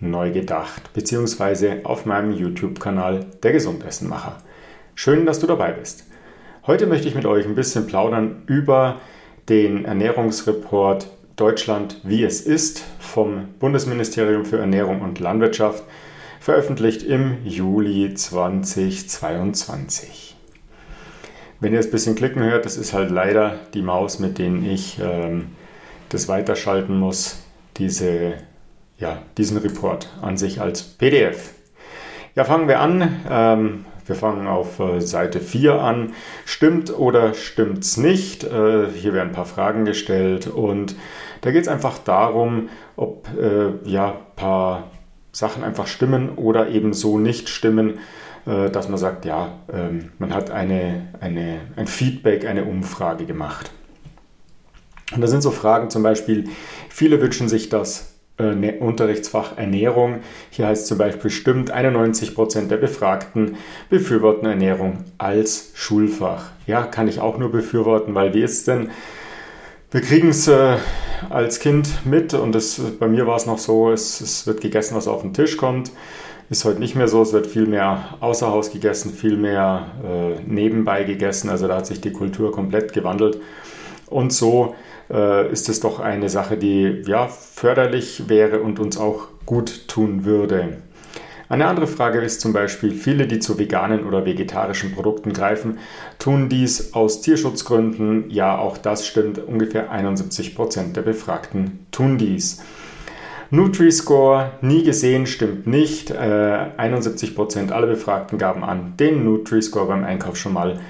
neu gedacht, beziehungsweise auf meinem YouTube-Kanal Der Gesundessenmacher. Schön, dass du dabei bist. Heute möchte ich mit euch ein bisschen plaudern über den Ernährungsreport Deutschland wie es ist vom Bundesministerium für Ernährung und Landwirtschaft, veröffentlicht im Juli 2022. Wenn ihr es ein bisschen klicken hört, das ist halt leider die Maus, mit denen ich ähm, das weiterschalten muss, diese, ja, diesen Report an sich als PDF. Ja, fangen wir an. Ähm, wir fangen auf äh, Seite 4 an. Stimmt oder stimmt es nicht? Äh, hier werden ein paar Fragen gestellt und da geht es einfach darum, ob äh, ja, ein paar Sachen einfach stimmen oder eben so nicht stimmen äh, dass man sagt, ja, ähm, man hat eine, eine, ein Feedback, eine Umfrage gemacht. Und da sind so Fragen zum Beispiel, viele wünschen sich das äh, ne, Unterrichtsfach Ernährung. Hier heißt zum Beispiel, stimmt 91% der Befragten befürworten Ernährung als Schulfach. Ja, kann ich auch nur befürworten, weil wie ist denn, wir kriegen es äh, als Kind mit und das, bei mir war es noch so, es, es wird gegessen, was auf den Tisch kommt. Ist heute nicht mehr so. Es wird viel mehr außer Haus gegessen, viel mehr äh, nebenbei gegessen. Also da hat sich die Kultur komplett gewandelt. Und so äh, ist es doch eine Sache, die ja förderlich wäre und uns auch gut tun würde. Eine andere Frage ist zum Beispiel, viele, die zu veganen oder vegetarischen Produkten greifen, tun dies aus Tierschutzgründen. Ja, auch das stimmt. Ungefähr 71 Prozent der Befragten tun dies. Nutri-Score nie gesehen stimmt nicht. Äh, 71% aller Befragten gaben an, den Nutri-Score beim Einkauf schon mal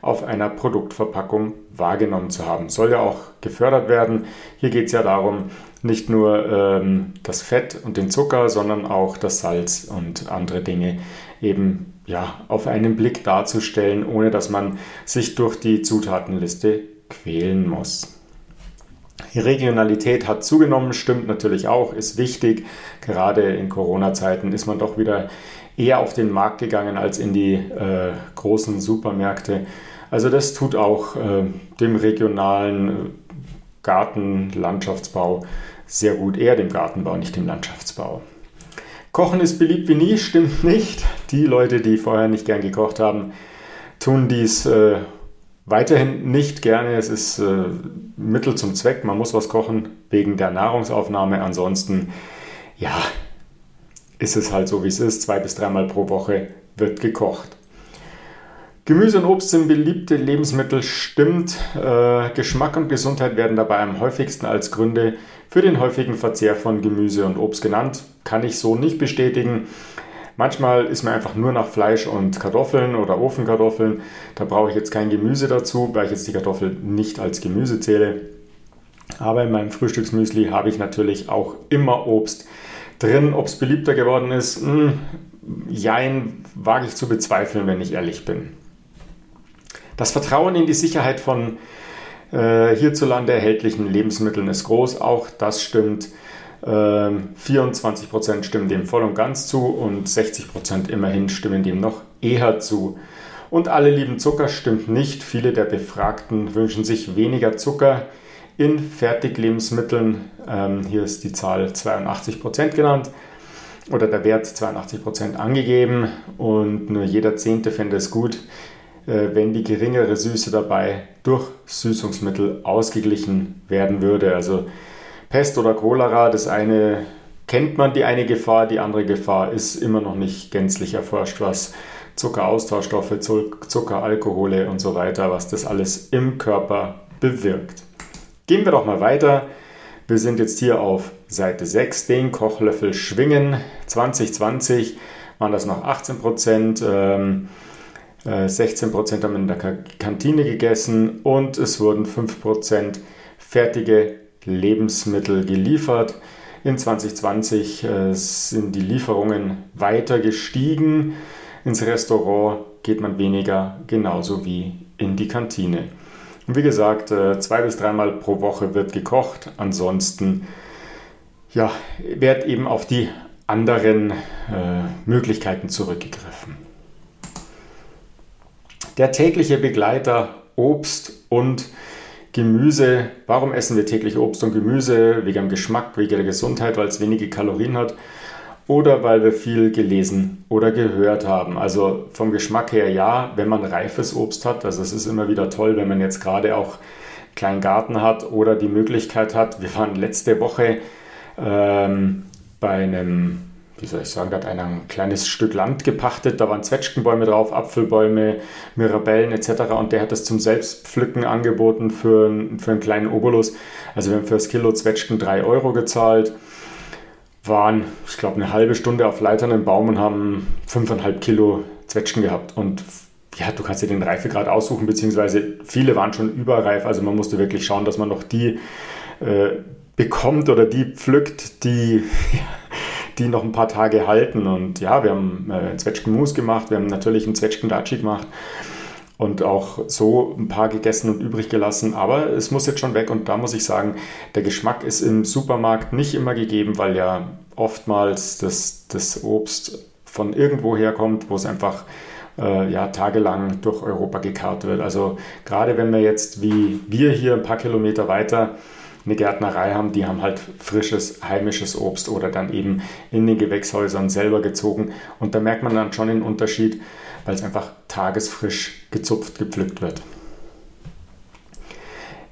auf einer Produktverpackung wahrgenommen zu haben. Soll ja auch gefördert werden. Hier geht es ja darum, nicht nur ähm, das Fett und den Zucker, sondern auch das Salz und andere Dinge eben ja, auf einen Blick darzustellen, ohne dass man sich durch die Zutatenliste quälen muss. Die Regionalität hat zugenommen, stimmt natürlich auch, ist wichtig. Gerade in Corona-Zeiten ist man doch wieder eher auf den Markt gegangen als in die äh, großen Supermärkte. Also das tut auch äh, dem regionalen äh, Garten, Landschaftsbau sehr gut. Eher dem Gartenbau, nicht dem Landschaftsbau. Kochen ist beliebt wie nie, stimmt nicht. Die Leute, die vorher nicht gern gekocht haben, tun dies äh, Weiterhin nicht gerne, es ist äh, Mittel zum Zweck, man muss was kochen wegen der Nahrungsaufnahme. Ansonsten, ja, ist es halt so, wie es ist. Zwei bis dreimal pro Woche wird gekocht. Gemüse und Obst sind beliebte Lebensmittel, stimmt. Äh, Geschmack und Gesundheit werden dabei am häufigsten als Gründe für den häufigen Verzehr von Gemüse und Obst genannt. Kann ich so nicht bestätigen. Manchmal ist mir einfach nur nach Fleisch und Kartoffeln oder Ofenkartoffeln. Da brauche ich jetzt kein Gemüse dazu, weil ich jetzt die Kartoffel nicht als Gemüse zähle. Aber in meinem Frühstücksmüsli habe ich natürlich auch immer Obst drin. Ob es beliebter geworden ist, mh, hm, jein, wage ich zu bezweifeln, wenn ich ehrlich bin. Das Vertrauen in die Sicherheit von äh, hierzulande erhältlichen Lebensmitteln ist groß. Auch das stimmt. 24% ähm, stimmen dem voll und ganz zu und 60% immerhin stimmen dem noch eher zu. Und alle lieben Zucker stimmt nicht. Viele der Befragten wünschen sich weniger Zucker in Fertiglebensmitteln. Ähm, hier ist die Zahl 82% genannt oder der Wert 82% angegeben und nur jeder Zehnte fände es gut, äh, wenn die geringere Süße dabei durch Süßungsmittel ausgeglichen werden würde. Also Pest oder Cholera, das eine kennt man die eine Gefahr, die andere Gefahr ist immer noch nicht gänzlich erforscht, was Zuckeraustauschstoffe, Zuckeralkohole und so weiter, was das alles im Körper bewirkt. Gehen wir doch mal weiter. Wir sind jetzt hier auf Seite 6, den Kochlöffel schwingen. 2020 waren das noch 18 Prozent. Ähm, 16 äh, Prozent haben in der Kantine gegessen und es wurden 5 Prozent fertige Lebensmittel geliefert. In 2020 äh, sind die Lieferungen weiter gestiegen. Ins Restaurant geht man weniger, genauso wie in die Kantine. Und wie gesagt, äh, zwei bis dreimal pro Woche wird gekocht. Ansonsten ja, wird eben auf die anderen äh, Möglichkeiten zurückgegriffen. Der tägliche Begleiter Obst und Gemüse. Warum essen wir täglich Obst und Gemüse? Wegen dem Geschmack, wegen der Gesundheit, weil es wenige Kalorien hat oder weil wir viel gelesen oder gehört haben. Also vom Geschmack her ja, wenn man reifes Obst hat. Also es ist immer wieder toll, wenn man jetzt gerade auch einen kleinen Garten hat oder die Möglichkeit hat. Wir waren letzte Woche ähm, bei einem, wie soll ich sagen, da hat einer ein kleines Stück Land gepachtet. Da waren Zwetschgenbäume drauf, Apfelbäume, Mirabellen etc. Und der hat das zum Selbstpflücken angeboten für, für einen kleinen Obolus. Also wir haben für das Kilo Zwetschgen 3 Euro gezahlt waren, ich glaube, eine halbe Stunde auf Leitern im Baum und haben 5,5 Kilo Zwetschgen gehabt. Und ja, du kannst dir den Reifegrad aussuchen, beziehungsweise viele waren schon überreif. Also man musste wirklich schauen, dass man noch die äh, bekommt oder die pflückt, die, die noch ein paar Tage halten. Und ja, wir haben äh, Zwetschgenmus gemacht, wir haben natürlich einen Zwetschgendatschi gemacht und auch so ein paar gegessen und übrig gelassen. Aber es muss jetzt schon weg und da muss ich sagen, der Geschmack ist im Supermarkt nicht immer gegeben, weil ja oftmals das, das Obst von irgendwo herkommt, wo es einfach äh, ja, tagelang durch Europa gekarrt wird. Also gerade wenn wir jetzt wie wir hier ein paar Kilometer weiter eine Gärtnerei haben, die haben halt frisches, heimisches Obst oder dann eben in den Gewächshäusern selber gezogen. Und da merkt man dann schon den Unterschied weil es einfach tagesfrisch gezupft, gepflückt wird.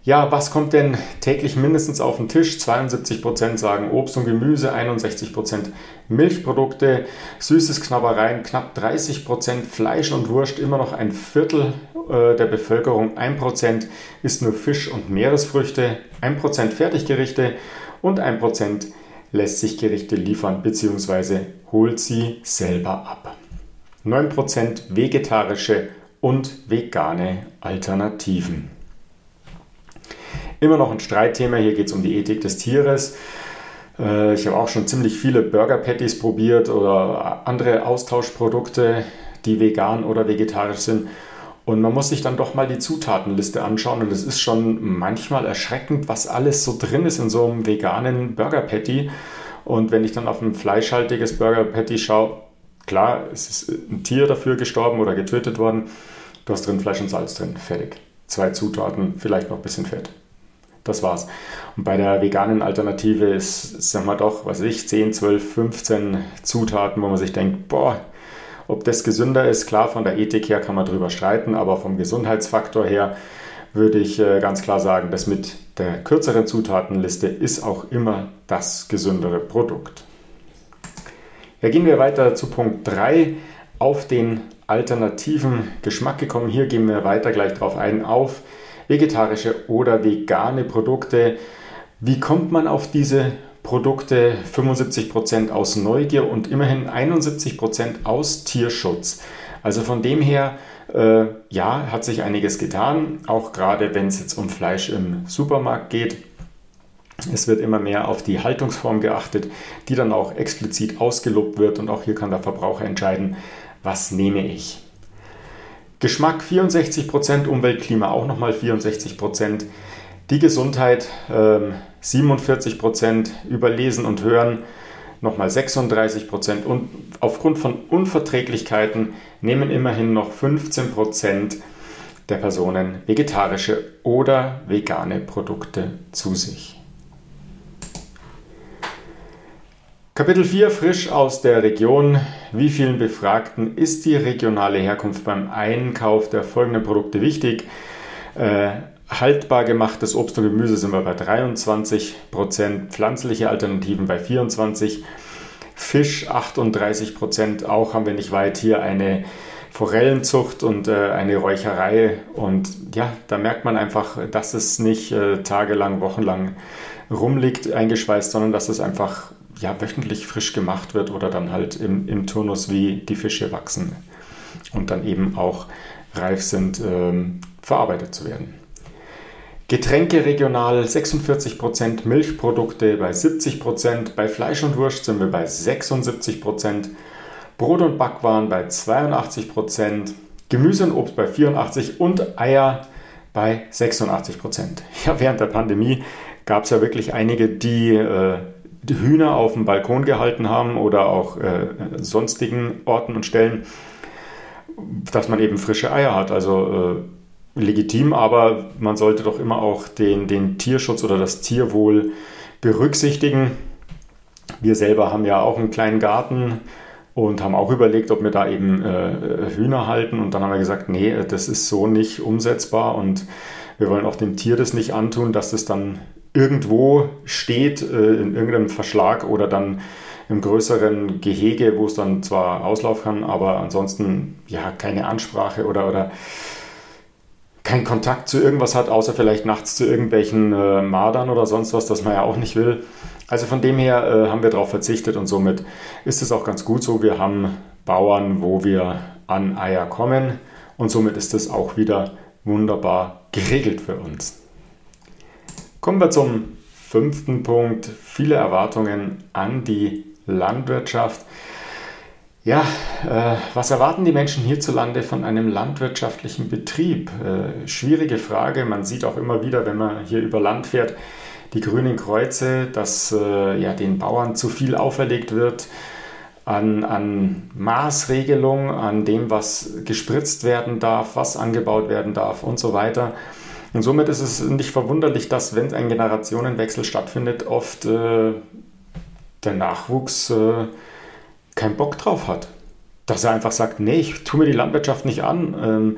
Ja, was kommt denn täglich mindestens auf den Tisch? 72% sagen Obst und Gemüse, 61% Milchprodukte, süßes Knabbereien, knapp 30% Fleisch und Wurst, immer noch ein Viertel äh, der Bevölkerung, 1% isst nur Fisch und Meeresfrüchte, 1% Fertiggerichte und 1% lässt sich Gerichte liefern bzw. holt sie selber ab. 9% vegetarische und vegane Alternativen. Immer noch ein Streitthema, hier geht es um die Ethik des Tieres. Äh, ich habe auch schon ziemlich viele Burger Patties probiert oder andere Austauschprodukte, die vegan oder vegetarisch sind. Und man muss sich dann doch mal die Zutatenliste anschauen und es ist schon manchmal erschreckend, was alles so drin ist in so einem veganen Burger Patty. Und wenn ich dann auf ein fleischhaltiges Burger Patty schaue, Klar, es ist ein Tier dafür gestorben oder getötet worden. Du hast drin Fleisch und Salz drin. Fertig. Zwei Zutaten, vielleicht noch ein bisschen Fett. Das war's. Und bei der veganen Alternative ist, sagen wir doch, was weiß ich, 10, 12, 15 Zutaten, wo man sich denkt, boah, ob das gesünder ist, klar, von der Ethik her kann man drüber streiten, aber vom Gesundheitsfaktor her würde ich äh, ganz klar sagen, dass mit der kürzeren Zutatenliste ist auch immer das gesündere Produkt. Ja, gehen wir weiter zu Punkt 3, auf den alternativen Geschmack gekommen. Hier gehen wir weiter gleich drauf ein, auf vegetarische oder vegane Produkte. Wie kommt man auf diese Produkte? 75% aus Neugier und immerhin 71% aus Tierschutz. Also von dem her, äh, ja, hat sich einiges getan, auch gerade wenn es jetzt um Fleisch im Supermarkt geht. Es wird immer mehr auf die Haltungsform geachtet, die dann auch explizit ausgelobt wird und auch hier kann der Verbraucher entscheiden, was nehme ich. Geschmack 64%, Umwelt, Klima auch nochmal 64%, die Gesundheit äh, 47%, Überlesen und Hören nochmal 36% und aufgrund von Unverträglichkeiten nehmen immerhin noch 15% der Personen vegetarische oder vegane Produkte zu sich. Kapitel 4 frisch aus der Region. Wie vielen Befragten ist die regionale Herkunft beim Einkauf der folgenden Produkte wichtig? Äh, haltbar gemachtes Obst und Gemüse sind wir bei 23 Prozent, pflanzliche Alternativen bei 24 Fisch 38 Prozent. Auch haben wir nicht weit hier eine Forellenzucht und äh, eine Räucherei. Und ja, da merkt man einfach, dass es nicht äh, tagelang, wochenlang rumliegt, eingeschweißt, sondern dass es einfach ja, wöchentlich frisch gemacht wird oder dann halt im, im Turnus, wie die Fische wachsen und dann eben auch reif sind, ähm, verarbeitet zu werden. Getränke regional 46%, Milchprodukte bei 70%, bei Fleisch und Wurst sind wir bei 76%, Brot und Backwaren bei 82%, Gemüse und Obst bei 84% und Eier bei 86%. Ja, während der Pandemie gab es ja wirklich einige, die, äh, die Hühner auf dem Balkon gehalten haben oder auch äh, sonstigen Orten und Stellen, dass man eben frische Eier hat. Also äh, legitim, aber man sollte doch immer auch den, den Tierschutz oder das Tierwohl berücksichtigen. Wir selber haben ja auch einen kleinen Garten und haben auch überlegt, ob wir da eben äh, Hühner halten. Und dann haben wir gesagt, nee, das ist so nicht umsetzbar und wir wollen auch dem Tier das nicht antun, dass es dann irgendwo steht, äh, in irgendeinem Verschlag oder dann im größeren Gehege, wo es dann zwar Auslauf kann, aber ansonsten ja keine Ansprache oder, oder keinen Kontakt zu irgendwas hat, außer vielleicht nachts zu irgendwelchen äh, Mardern oder sonst was, das man ja auch nicht will. Also von dem her äh, haben wir darauf verzichtet und somit ist es auch ganz gut so. Wir haben Bauern, wo wir an Eier kommen und somit ist es auch wieder wunderbar geregelt für uns. Kommen wir zum fünften Punkt. Viele Erwartungen an die Landwirtschaft. Ja, äh, was erwarten die Menschen hierzulande von einem landwirtschaftlichen Betrieb? Äh, schwierige Frage. Man sieht auch immer wieder, wenn man hier über Land fährt, die grünen Kreuze, dass äh, ja, den Bauern zu viel auferlegt wird an, an Maßregelung, an dem, was gespritzt werden darf, was angebaut werden darf und so weiter. Und somit ist es nicht verwunderlich, dass, wenn ein Generationenwechsel stattfindet, oft äh, der Nachwuchs äh, keinen Bock drauf hat. Dass er einfach sagt, nee, ich tue mir die Landwirtschaft nicht an. Ähm,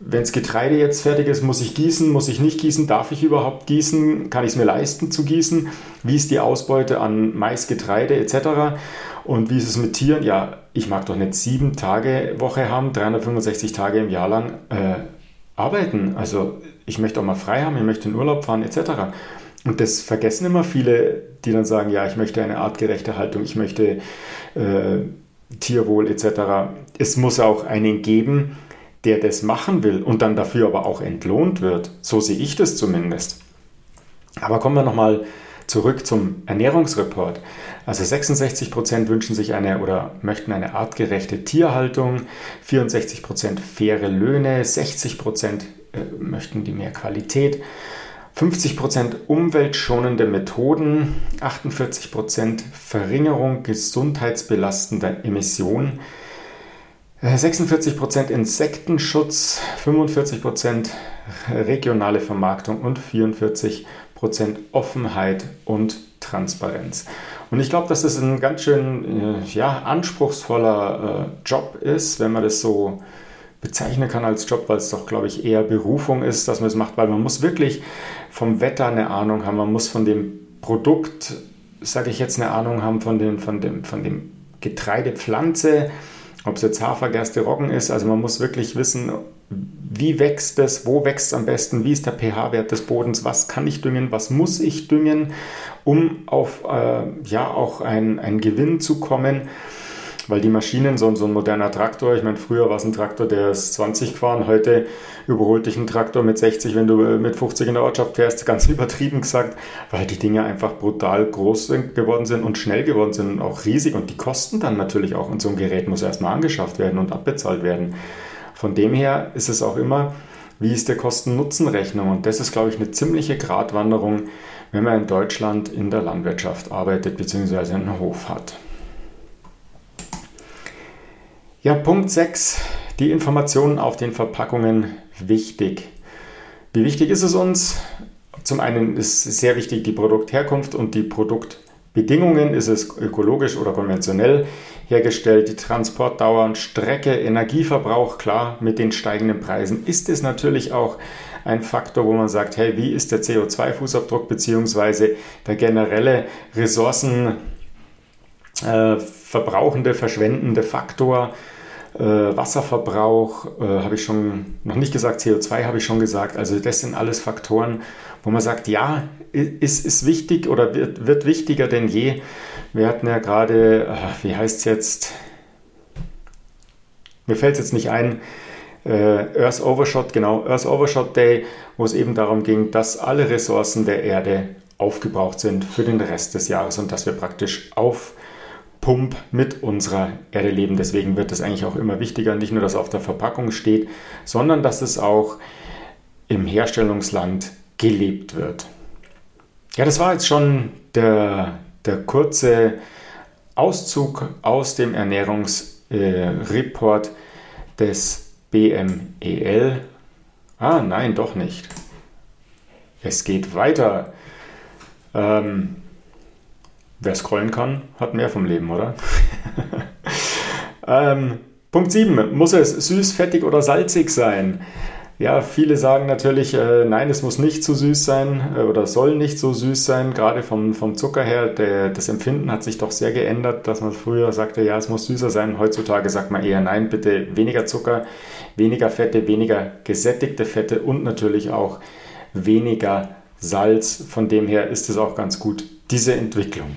wenn das Getreide jetzt fertig ist, muss ich gießen, muss ich nicht gießen, darf ich überhaupt gießen, kann ich es mir leisten zu gießen, wie ist die Ausbeute an Mais, Getreide etc. Und wie ist es mit Tieren? Ja, ich mag doch nicht sieben Tage Woche haben, 365 Tage im Jahr lang äh, arbeiten. Also ich möchte auch mal frei haben, ich möchte in Urlaub fahren etc. Und das vergessen immer viele, die dann sagen, ja, ich möchte eine artgerechte Haltung, ich möchte äh, Tierwohl etc. Es muss auch einen geben, der das machen will und dann dafür aber auch entlohnt wird. So sehe ich das zumindest. Aber kommen wir nochmal zurück zum Ernährungsreport. Also 66 Prozent wünschen sich eine oder möchten eine artgerechte Tierhaltung, 64 Prozent faire Löhne, 60 Prozent möchten die mehr Qualität. 50% umweltschonende Methoden, 48% Verringerung gesundheitsbelastender Emissionen, 46% Insektenschutz, 45% regionale Vermarktung und 44% Offenheit und Transparenz. Und ich glaube, dass das ein ganz schön äh, ja, anspruchsvoller äh, Job ist, wenn man das so bezeichnen kann als Job, weil es doch, glaube ich, eher Berufung ist, dass man es macht, weil man muss wirklich vom Wetter eine Ahnung haben, man muss von dem Produkt, sage ich jetzt, eine Ahnung haben von dem, von dem, von dem Getreidepflanze, ob es jetzt Hafer, Gerste, Roggen ist. Also man muss wirklich wissen, wie wächst es, wo wächst es am besten, wie ist der pH-Wert des Bodens, was kann ich düngen, was muss ich düngen, um auf äh, ja auch einen Gewinn zu kommen weil die Maschinen, so, so ein moderner Traktor, ich meine, früher war es ein Traktor, der ist 20 gefahren, heute überholt dich ein Traktor mit 60, wenn du äh, mit 50 in der Ortschaft fährst, ganz übertrieben gesagt, weil die Dinge einfach brutal groß geworden sind und schnell geworden sind und auch riesig und die kosten dann natürlich auch und so ein Gerät muss erstmal angeschafft werden und abbezahlt werden. Von dem her ist es auch immer, wie ist der Kosten-Nutzen-Rechnung und das ist, glaube ich, eine ziemliche Gratwanderung, wenn man in Deutschland in der Landwirtschaft arbeitet bzw. einen Hof hat. Ja, Punkt 6. Die Informationen auf den Verpackungen wichtig. Wie wichtig ist es uns? Zum einen ist sehr wichtig die Produktherkunft und die Produktbedingungen. Ist es ökologisch oder konventionell hergestellt? Die Transportdauer und Strecke, Energieverbrauch, klar, mit den steigenden Preisen ist es natürlich auch ein Faktor, wo man sagt, hey, wie ist der CO2-Fußabdruck bzw. der generelle Ressourcen äh, verbrauchende, verschwendende Faktor. Äh, Wasserverbrauch äh, habe ich schon noch nicht gesagt, CO2 habe ich schon gesagt. Also das sind alles Faktoren, wo man sagt, ja, ist, ist wichtig oder wird, wird wichtiger denn je. Wir hatten ja gerade, äh, wie heißt es jetzt, mir fällt es jetzt nicht ein, äh, Earth Overshot, genau, Earth Overshot Day, wo es eben darum ging, dass alle Ressourcen der Erde aufgebraucht sind für den Rest des Jahres und dass wir praktisch auf Pump mit unserer Erde leben. Deswegen wird es eigentlich auch immer wichtiger, nicht nur, dass auf der Verpackung steht, sondern dass es auch im Herstellungsland gelebt wird. Ja, das war jetzt schon der, der kurze Auszug aus dem Ernährungsreport äh, des BMEL. Ah, nein, doch nicht. Es geht weiter. Ähm, wer scrollen kann, hat mehr vom Leben, oder? ähm, Punkt 7. Muss es süß, fettig oder salzig sein? Ja, viele sagen natürlich, äh, nein, es muss nicht zu süß sein äh, oder soll nicht so süß sein. Gerade vom, vom Zucker her, der, das Empfinden hat sich doch sehr geändert, dass man früher sagte, ja, es muss süßer sein. Heutzutage sagt man eher, nein, bitte weniger Zucker, weniger Fette, weniger gesättigte Fette und natürlich auch weniger Salz. Von dem her ist es auch ganz gut, diese Entwicklung.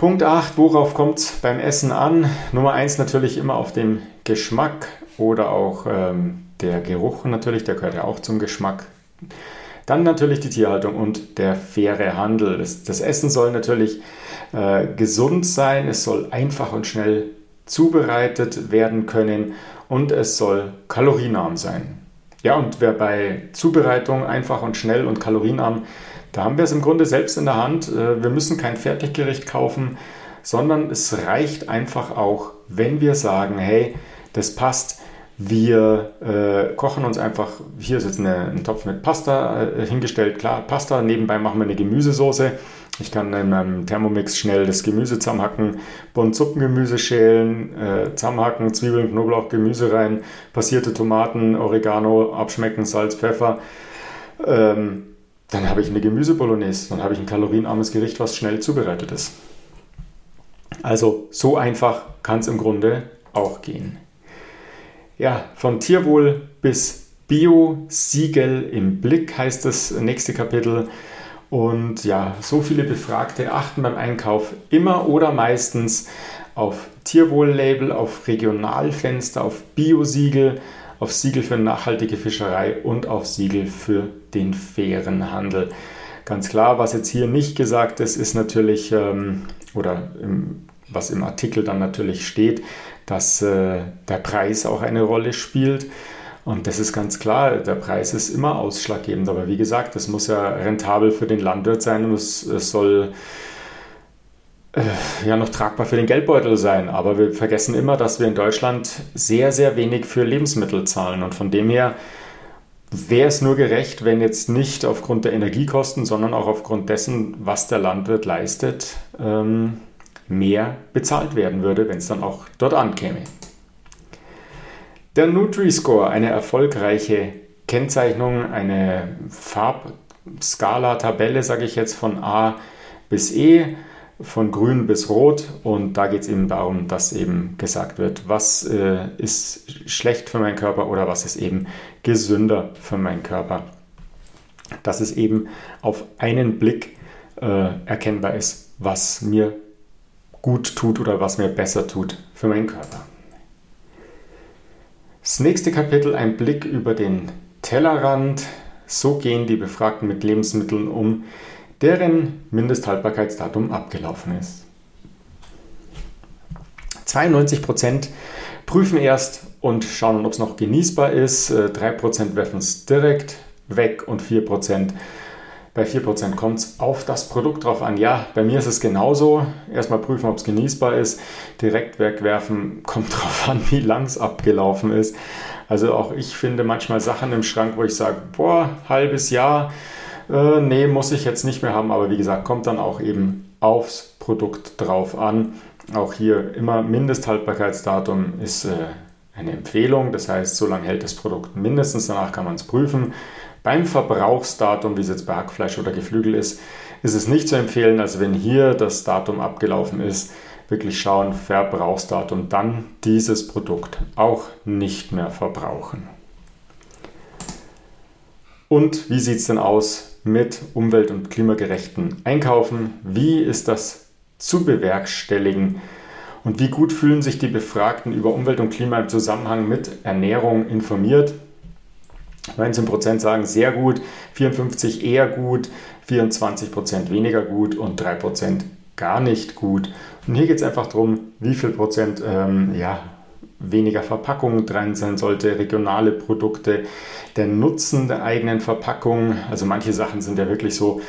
Punkt 8, worauf kommt es beim Essen an? Nummer 1 natürlich immer auf den Geschmack oder auch ähm, der Geruch natürlich, der gehört ja auch zum Geschmack. Dann natürlich die Tierhaltung und der faire Handel. Das, das Essen soll natürlich äh, gesund sein, es soll einfach und schnell zubereitet werden können und es soll kalorienarm sein. Ja, und wer bei Zubereitung einfach und schnell und kalorienarm, da haben wir es im Grunde selbst in der Hand. Äh, wir müssen kein Fertiggericht kaufen, sondern es reicht einfach auch, wenn wir sagen, hey, das passt. Wir äh, kochen uns einfach, hier ist jetzt eine, ein Topf mit Pasta äh, hingestellt, klar, Pasta, nebenbei machen wir eine Gemüsesoße. Ich kann in meinem Thermomix schnell das Gemüse zusammenhacken, bunt Suppengemüse schälen, äh, zusammenhacken, Zwiebeln, Knoblauch, Gemüse rein, passierte Tomaten, Oregano, abschmecken, Salz, Pfeffer. Ähm, dann habe ich eine Gemüsebolognese, dann habe ich ein kalorienarmes Gericht, was schnell zubereitet ist. Also so einfach kann es im Grunde auch gehen. Ja, von Tierwohl bis Bio-Siegel im Blick heißt das nächste Kapitel. Und ja, so viele Befragte achten beim Einkauf immer oder meistens auf Tierwohl-Label, auf Regionalfenster, auf Bio-Siegel, auf Siegel für nachhaltige Fischerei und auf Siegel für den fairen Handel. Ganz klar, was jetzt hier nicht gesagt ist, ist natürlich, ähm, oder im, was im Artikel dann natürlich steht, dass äh, der Preis auch eine Rolle spielt. Und das ist ganz klar, der Preis ist immer ausschlaggebend. Aber wie gesagt, das muss ja rentabel für den Landwirt sein und es, es soll ja noch tragbar für den Geldbeutel sein. Aber wir vergessen immer, dass wir in Deutschland sehr, sehr wenig für Lebensmittel zahlen. Und von dem her wäre es nur gerecht, wenn jetzt nicht aufgrund der Energiekosten, sondern auch aufgrund dessen, was der Landwirt leistet, ähm, mehr bezahlt werden würde, wenn es dann auch dort ankäme. Der Nutri-Score, eine erfolgreiche Kennzeichnung, eine Farbskala-Tabelle, sage ich jetzt, von A bis E, von grün bis rot. Und da geht es eben darum, dass eben gesagt wird, was äh, ist schlecht für meinen Körper oder was ist eben gesünder für meinen Körper. Dass es eben auf einen Blick äh, erkennbar ist, was mir gut tut oder was mir besser tut für meinen Körper. Das nächste Kapitel, ein Blick über den Tellerrand. So gehen die Befragten mit Lebensmitteln um, deren Mindesthaltbarkeitsdatum abgelaufen ist. 92% prüfen erst und schauen, ob es noch genießbar ist. 3% werfen es direkt weg und 4% bei 4% kommt es auf das Produkt drauf an. Ja, bei mir ist es genauso. Erstmal prüfen, ob es genießbar ist. Direkt wegwerfen kommt drauf an, wie lang es abgelaufen ist. Also auch ich finde manchmal Sachen im Schrank, wo ich sage, boah, halbes Jahr, äh, nee, muss ich jetzt nicht mehr haben. Aber wie gesagt, kommt dann auch eben aufs Produkt drauf an. Auch hier immer Mindesthaltbarkeitsdatum ist äh, eine Empfehlung. Das heißt, so lange hält das Produkt mindestens. Danach kann man es prüfen. Beim Verbrauchsdatum, wie es jetzt bei Hackfleisch oder Geflügel ist, ist es nicht zu empfehlen. Also wenn hier das Datum abgelaufen ist, wirklich schauen, Verbrauchsdatum, dann dieses Produkt auch nicht mehr verbrauchen. Und wie sieht es denn aus mit umwelt- und klimagerechten Einkaufen? Wie ist das zu bewerkstelligen? Und wie gut fühlen sich die Befragten über Umwelt und Klima im Zusammenhang mit Ernährung informiert? 19% sagen sehr gut, 54% eher gut, 24% weniger gut und 3% gar nicht gut. Und hier geht es einfach darum, wie viel Prozent ähm, ja, weniger Verpackung drin sein sollte, regionale Produkte, der Nutzen der eigenen Verpackung. Also manche Sachen sind ja wirklich so,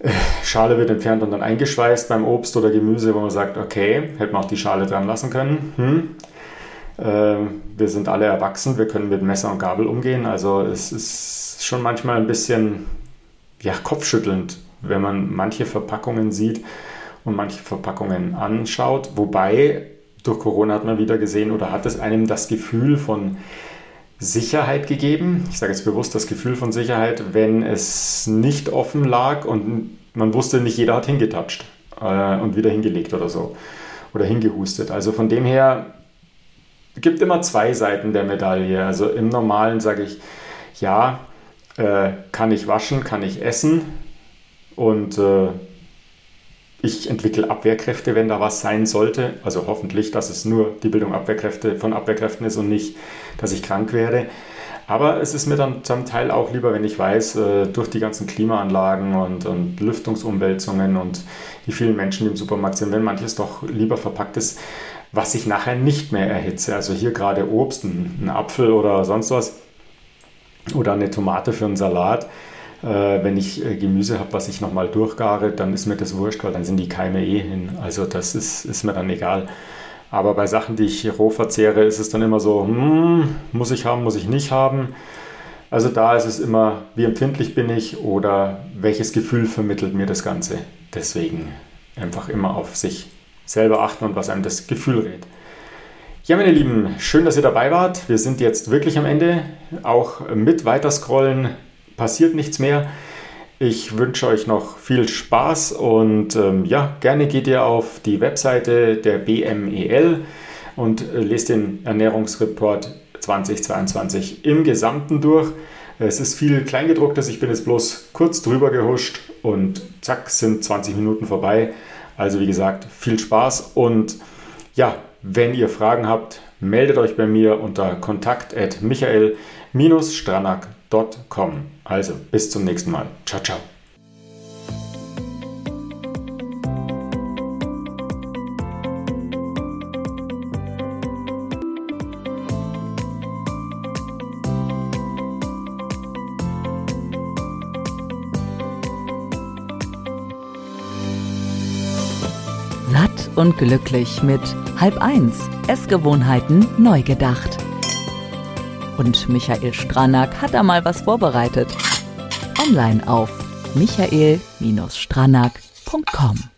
äh, Schale wird entfernt und dann eingeschweißt beim Obst oder Gemüse, wo man sagt, okay, hätte man auch die Schale dran lassen können. Hm. Äh, wir sind alle erwachsen, wir können mit Messer und Gabel umgehen. Also es ist schon manchmal ein bisschen ja, kopfschüttelnd, wenn man manche Verpackungen sieht und manche Verpackungen anschaut. Wobei durch Corona hat man wieder gesehen oder hat es einem das Gefühl von Sicherheit gegeben. Ich sage jetzt bewusst das Gefühl von Sicherheit, wenn es nicht offen lag und man wusste, nicht jeder hat hingetatscht äh, und wieder hingelegt oder so oder hingehustet. Also von dem her gibt immer zwei Seiten der Medaille. Also im Normalen sage ich, ja, äh, kann ich waschen, kann ich essen und äh, ich entwickle Abwehrkräfte, wenn da was sein sollte. Also hoffentlich, dass es nur die Bildung Abwehrkräfte von Abwehrkräften ist und nicht, dass ich krank werde. Aber es ist mir dann zum Teil auch lieber, wenn ich weiß, äh, durch die ganzen Klimaanlagen und, und Lüftungsumwälzungen und die vielen Menschen, die im Supermarkt sind, wenn manches doch lieber verpackt ist, was ich nachher nicht mehr erhitze. Also hier gerade Obst, ein, Apfel oder sonst was oder eine Tomate für einen Salat wenn ich äh, Gemüse habe, was ich nochmal durchgare, dann ist mir das wurscht, weil dann sind die Keime eh hin. Also das ist, ist mir dann egal. Aber bei Sachen, die ich roh verzehre, ist es dann immer so, hm, muss ich haben, muss ich nicht haben. Also da ist es immer, wie empfindlich bin ich oder welches Gefühl vermittelt mir das Ganze. Deswegen einfach immer auf sich selber achten und was einem das Gefühl rät. Ja, meine Lieben, schön, dass ihr dabei wart. Wir sind jetzt wirklich am Ende. Auch mit weiterscrollen passiert nichts mehr. Ich wünsche euch noch viel Spaß und ähm, ja, gerne geht ihr auf die Webseite der BMEL und äh, lest den Ernährungsreport 2022 im Gesamten durch. Es ist viel Kleingedrucktes, ich bin jetzt bloß kurz drüber gehuscht und zack, sind 20 Minuten vorbei. Also wie gesagt, viel Spaß und ja, wenn ihr Fragen habt, meldet euch bei mir unter kontakt.michael-stranak.com. Also bis zum nächsten Mal. Ciao, ciao. Und glücklich mit Halb eins Essgewohnheiten neu gedacht. Und Michael Stranak hat da mal was vorbereitet. Online auf michael-stranak.com.